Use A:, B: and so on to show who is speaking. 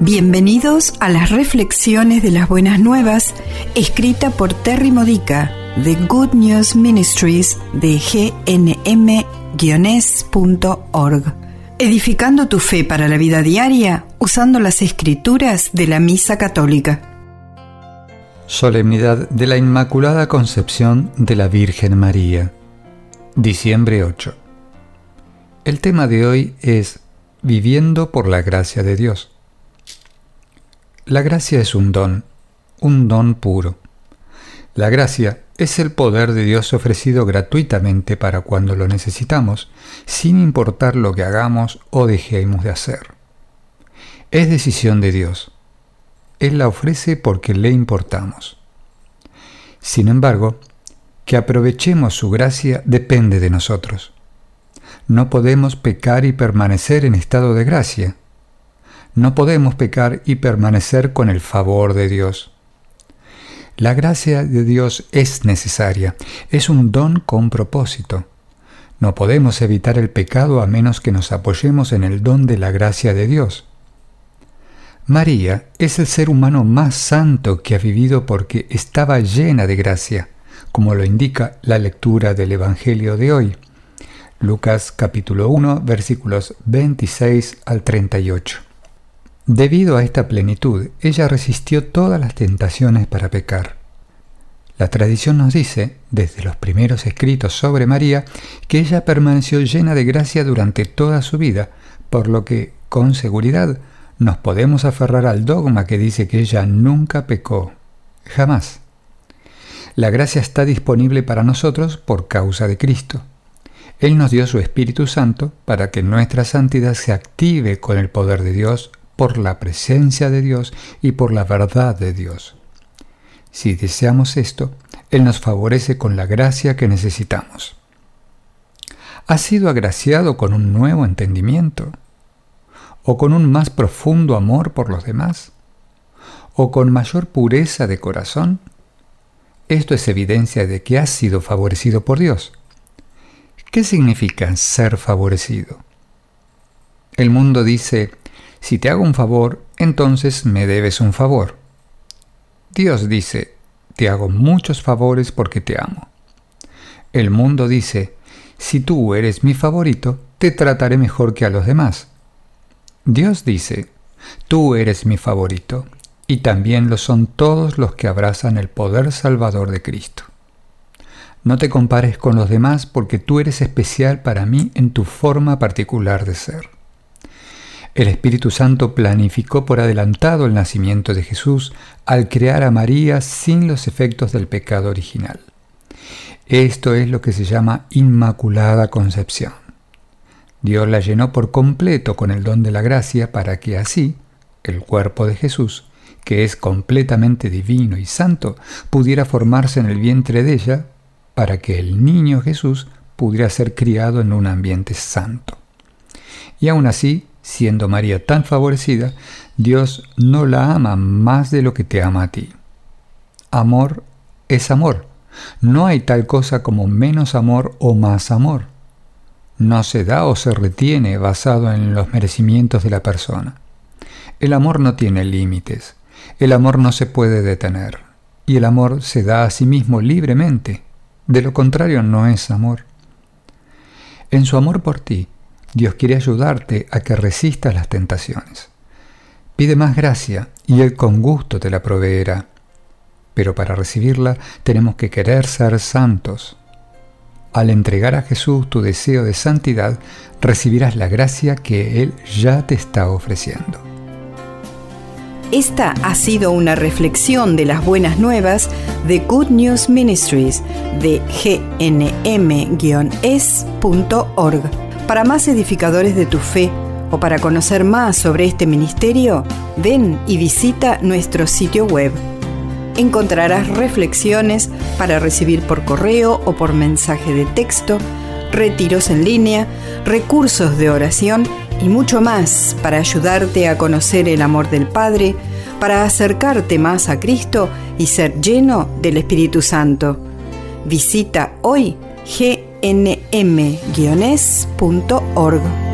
A: Bienvenidos a las reflexiones de las buenas nuevas, escrita por Terry Modica de Good News Ministries de gnm-es.org. Edificando tu fe para la vida diaria usando las escrituras de la Misa Católica.
B: Solemnidad de la Inmaculada Concepción de la Virgen María. Diciembre 8. El tema de hoy es Viviendo por la gracia de Dios. La gracia es un don, un don puro. La gracia es el poder de Dios ofrecido gratuitamente para cuando lo necesitamos, sin importar lo que hagamos o dejemos de hacer. Es decisión de Dios. Él la ofrece porque le importamos. Sin embargo, que aprovechemos su gracia depende de nosotros. No podemos pecar y permanecer en estado de gracia no podemos pecar y permanecer con el favor de Dios. La gracia de Dios es necesaria, es un don con propósito. No podemos evitar el pecado a menos que nos apoyemos en el don de la gracia de Dios. María es el ser humano más santo que ha vivido porque estaba llena de gracia, como lo indica la lectura del Evangelio de hoy. Lucas capítulo 1 versículos 26 al 38. Debido a esta plenitud, ella resistió todas las tentaciones para pecar. La tradición nos dice, desde los primeros escritos sobre María, que ella permaneció llena de gracia durante toda su vida, por lo que, con seguridad, nos podemos aferrar al dogma que dice que ella nunca pecó. Jamás. La gracia está disponible para nosotros por causa de Cristo. Él nos dio su Espíritu Santo para que nuestra santidad se active con el poder de Dios por la presencia de Dios y por la verdad de Dios. Si deseamos esto, Él nos favorece con la gracia que necesitamos. ¿Has sido agraciado con un nuevo entendimiento? ¿O con un más profundo amor por los demás? ¿O con mayor pureza de corazón? Esto es evidencia de que has sido favorecido por Dios. ¿Qué significa ser favorecido? El mundo dice, si te hago un favor, entonces me debes un favor. Dios dice, te hago muchos favores porque te amo. El mundo dice, si tú eres mi favorito, te trataré mejor que a los demás. Dios dice, tú eres mi favorito, y también lo son todos los que abrazan el poder salvador de Cristo. No te compares con los demás porque tú eres especial para mí en tu forma particular de ser. El Espíritu Santo planificó por adelantado el nacimiento de Jesús al crear a María sin los efectos del pecado original. Esto es lo que se llama Inmaculada Concepción. Dios la llenó por completo con el don de la gracia para que así el cuerpo de Jesús, que es completamente divino y santo, pudiera formarse en el vientre de ella para que el niño Jesús pudiera ser criado en un ambiente santo. Y aún así, Siendo María tan favorecida, Dios no la ama más de lo que te ama a ti. Amor es amor. No hay tal cosa como menos amor o más amor. No se da o se retiene basado en los merecimientos de la persona. El amor no tiene límites. El amor no se puede detener. Y el amor se da a sí mismo libremente. De lo contrario no es amor. En su amor por ti, Dios quiere ayudarte a que resistas las tentaciones. Pide más gracia y Él con gusto te la proveerá. Pero para recibirla tenemos que querer ser santos. Al entregar a Jesús tu deseo de santidad, recibirás la gracia que Él ya te está ofreciendo.
A: Esta ha sido una reflexión de las buenas nuevas de Good News Ministries de gnm-es.org. Para más edificadores de tu fe o para conocer más sobre este ministerio, ven y visita nuestro sitio web. Encontrarás reflexiones para recibir por correo o por mensaje de texto, retiros en línea, recursos de oración y mucho más para ayudarte a conocer el amor del Padre, para acercarte más a Cristo y ser lleno del Espíritu Santo. Visita hoy G nm-es.org.